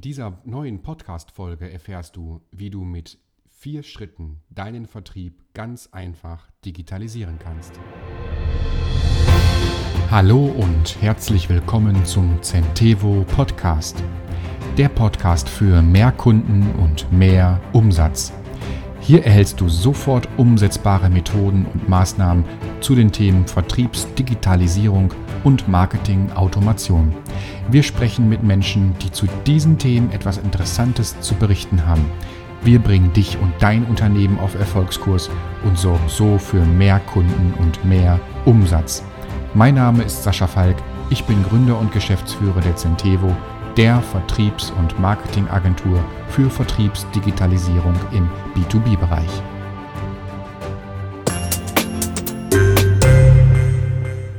In dieser neuen Podcast-Folge erfährst du, wie du mit vier Schritten deinen Vertrieb ganz einfach digitalisieren kannst. Hallo und herzlich willkommen zum Centevo Podcast. Der Podcast für mehr Kunden und mehr Umsatz. Hier erhältst du sofort umsetzbare Methoden und Maßnahmen zu den Themen Vertriebsdigitalisierung und Marketing-Automation. Wir sprechen mit Menschen, die zu diesen Themen etwas Interessantes zu berichten haben. Wir bringen dich und dein Unternehmen auf Erfolgskurs und sorgen so für mehr Kunden und mehr Umsatz. Mein Name ist Sascha Falk, ich bin Gründer und Geschäftsführer der Centevo, der Vertriebs- und Marketingagentur für Vertriebsdigitalisierung im B2B-Bereich.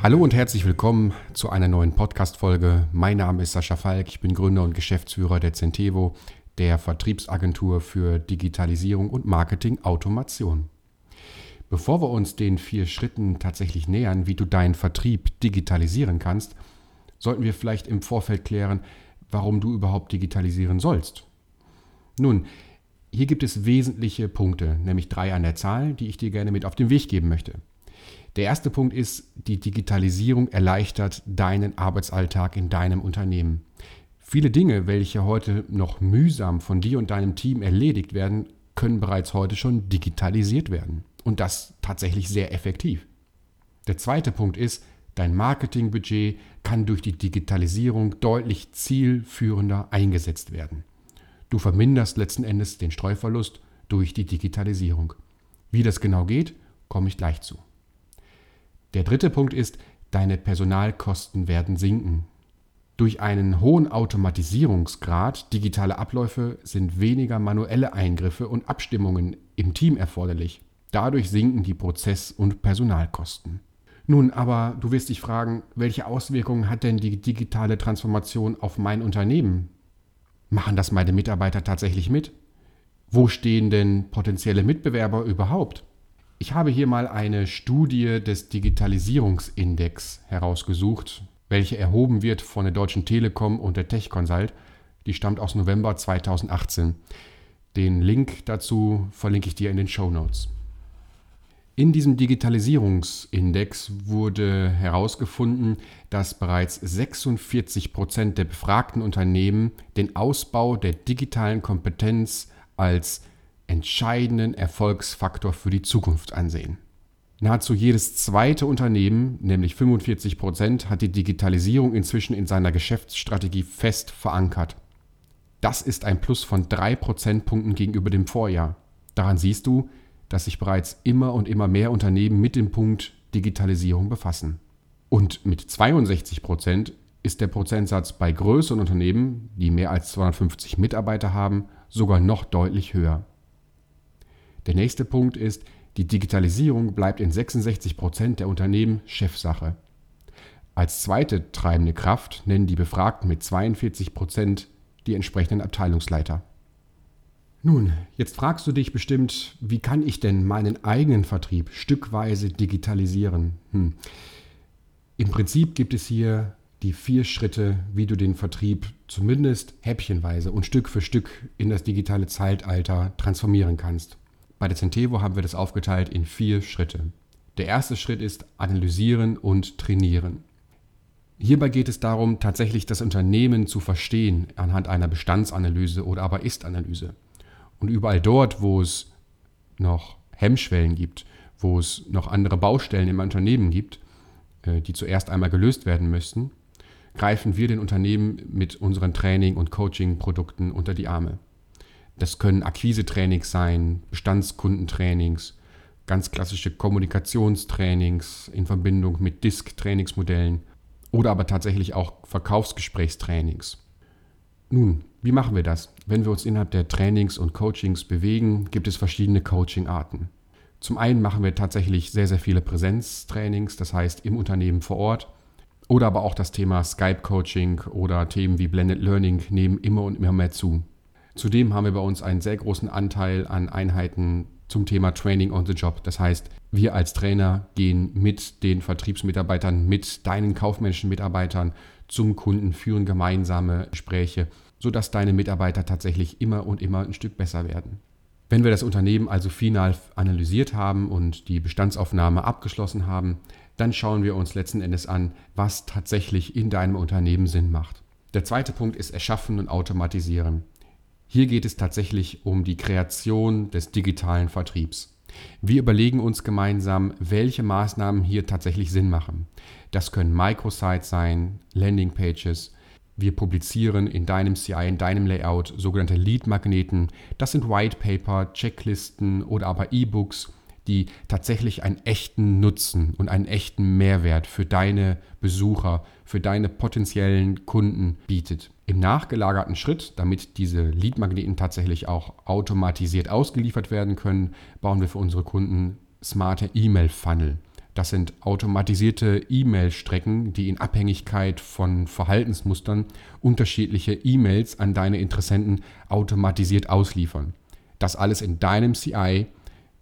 Hallo und herzlich willkommen zu einer neuen Podcast-Folge. Mein Name ist Sascha Falk, ich bin Gründer und Geschäftsführer der Centevo, der Vertriebsagentur für Digitalisierung und Marketing-Automation. Bevor wir uns den vier Schritten tatsächlich nähern, wie du deinen Vertrieb digitalisieren kannst, sollten wir vielleicht im Vorfeld klären, warum du überhaupt digitalisieren sollst. Nun, hier gibt es wesentliche Punkte, nämlich drei an der Zahl, die ich dir gerne mit auf den Weg geben möchte. Der erste Punkt ist, die Digitalisierung erleichtert deinen Arbeitsalltag in deinem Unternehmen. Viele Dinge, welche heute noch mühsam von dir und deinem Team erledigt werden, können bereits heute schon digitalisiert werden. Und das tatsächlich sehr effektiv. Der zweite Punkt ist, dein Marketingbudget kann durch die Digitalisierung deutlich zielführender eingesetzt werden. Du verminderst letzten Endes den Streuverlust durch die Digitalisierung. Wie das genau geht, komme ich gleich zu. Der dritte Punkt ist, deine Personalkosten werden sinken. Durch einen hohen Automatisierungsgrad digitale Abläufe sind weniger manuelle Eingriffe und Abstimmungen im Team erforderlich. Dadurch sinken die Prozess- und Personalkosten. Nun, aber du wirst dich fragen, welche Auswirkungen hat denn die digitale Transformation auf mein Unternehmen? Machen das meine Mitarbeiter tatsächlich mit? Wo stehen denn potenzielle Mitbewerber überhaupt? Ich habe hier mal eine Studie des Digitalisierungsindex herausgesucht, welche erhoben wird von der Deutschen Telekom und der Tech Consult. Die stammt aus November 2018. Den Link dazu verlinke ich dir in den Show Notes. In diesem Digitalisierungsindex wurde herausgefunden, dass bereits 46 Prozent der befragten Unternehmen den Ausbau der digitalen Kompetenz als entscheidenden Erfolgsfaktor für die Zukunft ansehen. Nahezu jedes zweite Unternehmen, nämlich 45 Prozent, hat die Digitalisierung inzwischen in seiner Geschäftsstrategie fest verankert. Das ist ein Plus von drei Prozentpunkten gegenüber dem Vorjahr. Daran siehst du, dass sich bereits immer und immer mehr Unternehmen mit dem Punkt Digitalisierung befassen. Und mit 62 Prozent ist der Prozentsatz bei größeren Unternehmen, die mehr als 250 Mitarbeiter haben, sogar noch deutlich höher. Der nächste Punkt ist, die Digitalisierung bleibt in 66 Prozent der Unternehmen Chefsache. Als zweite treibende Kraft nennen die Befragten mit 42 Prozent die entsprechenden Abteilungsleiter. Nun, jetzt fragst du dich bestimmt, wie kann ich denn meinen eigenen Vertrieb stückweise digitalisieren? Hm. Im Prinzip gibt es hier die vier Schritte, wie du den Vertrieb zumindest häppchenweise und Stück für Stück in das digitale Zeitalter transformieren kannst. Bei der Centevo haben wir das aufgeteilt in vier Schritte. Der erste Schritt ist analysieren und trainieren. Hierbei geht es darum, tatsächlich das Unternehmen zu verstehen anhand einer Bestandsanalyse oder aber Ist-Analyse. Und überall dort, wo es noch Hemmschwellen gibt, wo es noch andere Baustellen im Unternehmen gibt, äh, die zuerst einmal gelöst werden müssten, greifen wir den Unternehmen mit unseren Training- und Coaching-Produkten unter die Arme. Das können Akquisetrainings sein, Bestandskundentrainings, ganz klassische Kommunikationstrainings in Verbindung mit Disk-Trainingsmodellen oder aber tatsächlich auch Verkaufsgesprächstrainings. Nun, wie machen wir das? Wenn wir uns innerhalb der Trainings und Coachings bewegen, gibt es verschiedene Coaching-Arten. Zum einen machen wir tatsächlich sehr, sehr viele Präsenztrainings, das heißt im Unternehmen vor Ort. Oder aber auch das Thema Skype-Coaching oder Themen wie Blended Learning nehmen immer und immer mehr zu. Zudem haben wir bei uns einen sehr großen Anteil an Einheiten zum Thema Training on the Job. Das heißt, wir als Trainer gehen mit den Vertriebsmitarbeitern, mit deinen kaufmännischen Mitarbeitern zum Kunden, führen gemeinsame Gespräche sodass deine Mitarbeiter tatsächlich immer und immer ein Stück besser werden. Wenn wir das Unternehmen also final analysiert haben und die Bestandsaufnahme abgeschlossen haben, dann schauen wir uns letzten Endes an, was tatsächlich in deinem Unternehmen Sinn macht. Der zweite Punkt ist Erschaffen und Automatisieren. Hier geht es tatsächlich um die Kreation des digitalen Vertriebs. Wir überlegen uns gemeinsam, welche Maßnahmen hier tatsächlich Sinn machen. Das können Microsites sein, Landingpages, wir publizieren in deinem CI, in deinem Layout sogenannte Lead-Magneten. Das sind White Paper, Checklisten oder aber E-Books, die tatsächlich einen echten Nutzen und einen echten Mehrwert für deine Besucher, für deine potenziellen Kunden bietet. Im nachgelagerten Schritt, damit diese Lead-Magneten tatsächlich auch automatisiert ausgeliefert werden können, bauen wir für unsere Kunden smarte E-Mail-Funnel. Das sind automatisierte E-Mail-Strecken, die in Abhängigkeit von Verhaltensmustern unterschiedliche E-Mails an deine Interessenten automatisiert ausliefern. Das alles in deinem CI,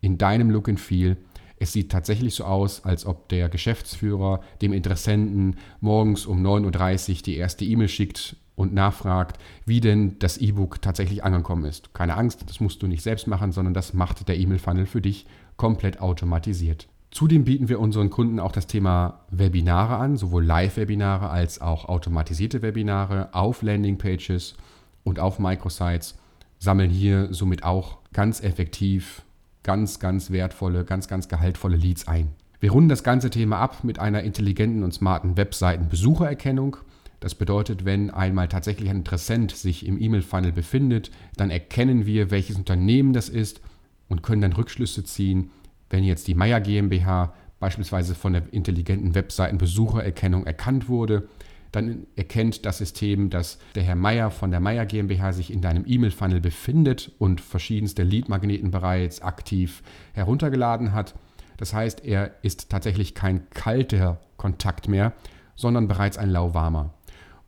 in deinem Look and Feel. Es sieht tatsächlich so aus, als ob der Geschäftsführer dem Interessenten morgens um 9.30 Uhr die erste E-Mail schickt und nachfragt, wie denn das E-Book tatsächlich angekommen ist. Keine Angst, das musst du nicht selbst machen, sondern das macht der E-Mail-Funnel für dich komplett automatisiert. Zudem bieten wir unseren Kunden auch das Thema Webinare an, sowohl Live-Webinare als auch automatisierte Webinare auf Landingpages und auf Microsites, sammeln hier somit auch ganz effektiv ganz, ganz wertvolle, ganz, ganz gehaltvolle Leads ein. Wir runden das ganze Thema ab mit einer intelligenten und smarten Webseiten-Besuchererkennung. Das bedeutet, wenn einmal tatsächlich ein Interessent sich im E-Mail-Funnel befindet, dann erkennen wir, welches Unternehmen das ist und können dann Rückschlüsse ziehen, wenn jetzt die Meier GmbH beispielsweise von der intelligenten Webseitenbesuchererkennung erkannt wurde, dann erkennt das System, dass der Herr Meier von der Meier GmbH sich in deinem E-Mail-Funnel befindet und verschiedenste Lead-Magneten bereits aktiv heruntergeladen hat. Das heißt, er ist tatsächlich kein kalter Kontakt mehr, sondern bereits ein lauwarmer.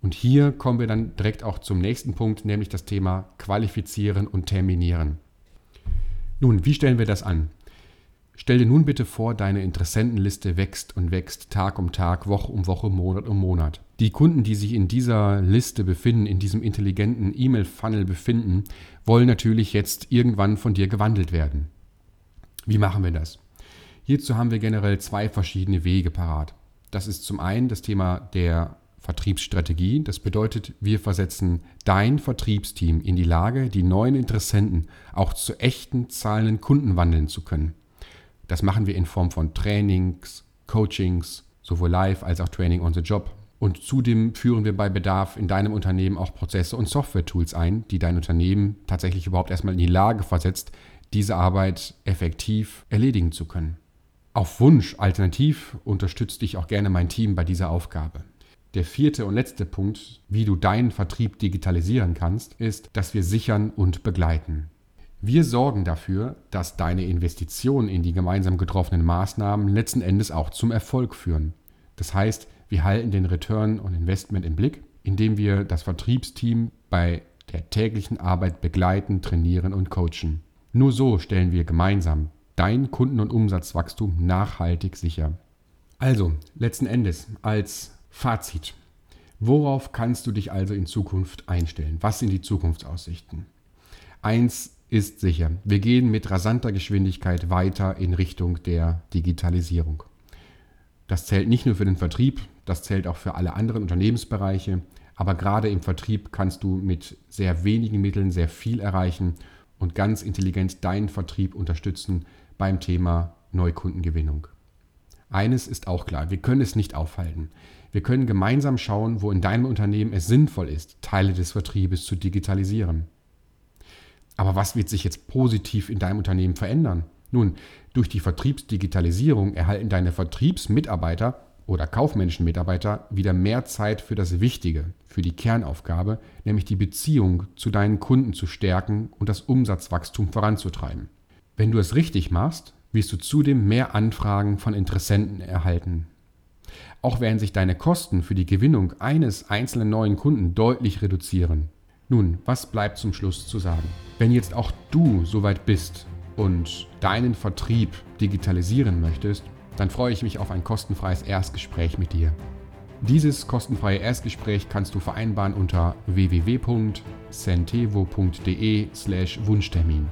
Und hier kommen wir dann direkt auch zum nächsten Punkt, nämlich das Thema Qualifizieren und Terminieren. Nun, wie stellen wir das an? Stell dir nun bitte vor, deine Interessentenliste wächst und wächst Tag um Tag, Woche um Woche, Monat um Monat. Die Kunden, die sich in dieser Liste befinden, in diesem intelligenten E-Mail-Funnel befinden, wollen natürlich jetzt irgendwann von dir gewandelt werden. Wie machen wir das? Hierzu haben wir generell zwei verschiedene Wege parat. Das ist zum einen das Thema der Vertriebsstrategie. Das bedeutet, wir versetzen dein Vertriebsteam in die Lage, die neuen Interessenten auch zu echten zahlenden Kunden wandeln zu können. Das machen wir in Form von Trainings, Coachings, sowohl live als auch Training on the Job. Und zudem führen wir bei Bedarf in deinem Unternehmen auch Prozesse und Software-Tools ein, die dein Unternehmen tatsächlich überhaupt erstmal in die Lage versetzt, diese Arbeit effektiv erledigen zu können. Auf Wunsch alternativ unterstützt dich auch gerne mein Team bei dieser Aufgabe. Der vierte und letzte Punkt, wie du deinen Vertrieb digitalisieren kannst, ist, dass wir sichern und begleiten. Wir sorgen dafür, dass deine Investitionen in die gemeinsam getroffenen Maßnahmen letzten Endes auch zum Erfolg führen. Das heißt, wir halten den Return on Investment im Blick, indem wir das Vertriebsteam bei der täglichen Arbeit begleiten, trainieren und coachen. Nur so stellen wir gemeinsam dein Kunden- und Umsatzwachstum nachhaltig sicher. Also, letzten Endes als Fazit. Worauf kannst du dich also in Zukunft einstellen? Was sind die Zukunftsaussichten? Eins ist sicher. Wir gehen mit rasanter Geschwindigkeit weiter in Richtung der Digitalisierung. Das zählt nicht nur für den Vertrieb, das zählt auch für alle anderen Unternehmensbereiche. Aber gerade im Vertrieb kannst du mit sehr wenigen Mitteln sehr viel erreichen und ganz intelligent deinen Vertrieb unterstützen beim Thema Neukundengewinnung. Eines ist auch klar, wir können es nicht aufhalten. Wir können gemeinsam schauen, wo in deinem Unternehmen es sinnvoll ist, Teile des Vertriebes zu digitalisieren. Aber was wird sich jetzt positiv in deinem Unternehmen verändern? Nun, durch die Vertriebsdigitalisierung erhalten deine Vertriebsmitarbeiter oder kaufmännischen Mitarbeiter wieder mehr Zeit für das Wichtige, für die Kernaufgabe, nämlich die Beziehung zu deinen Kunden zu stärken und das Umsatzwachstum voranzutreiben. Wenn du es richtig machst, wirst du zudem mehr Anfragen von Interessenten erhalten. Auch werden sich deine Kosten für die Gewinnung eines einzelnen neuen Kunden deutlich reduzieren. Nun, was bleibt zum Schluss zu sagen? Wenn jetzt auch du soweit bist und deinen Vertrieb digitalisieren möchtest, dann freue ich mich auf ein kostenfreies Erstgespräch mit dir. Dieses kostenfreie Erstgespräch kannst du vereinbaren unter www.centevo.de/wunschtermin.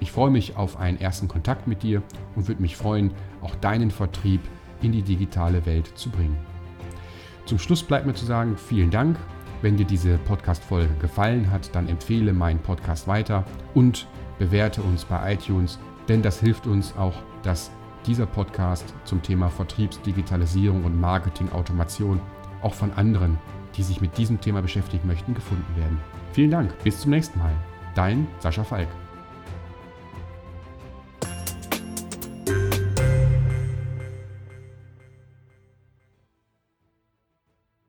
Ich freue mich auf einen ersten Kontakt mit dir und würde mich freuen, auch deinen Vertrieb in die digitale Welt zu bringen. Zum Schluss bleibt mir zu sagen, vielen Dank. Wenn dir diese Podcast-Folge gefallen hat, dann empfehle meinen Podcast weiter und bewerte uns bei iTunes, denn das hilft uns auch, dass dieser Podcast zum Thema Vertriebsdigitalisierung und Marketing-Automation auch von anderen, die sich mit diesem Thema beschäftigen möchten, gefunden werden. Vielen Dank, bis zum nächsten Mal. Dein Sascha Falk.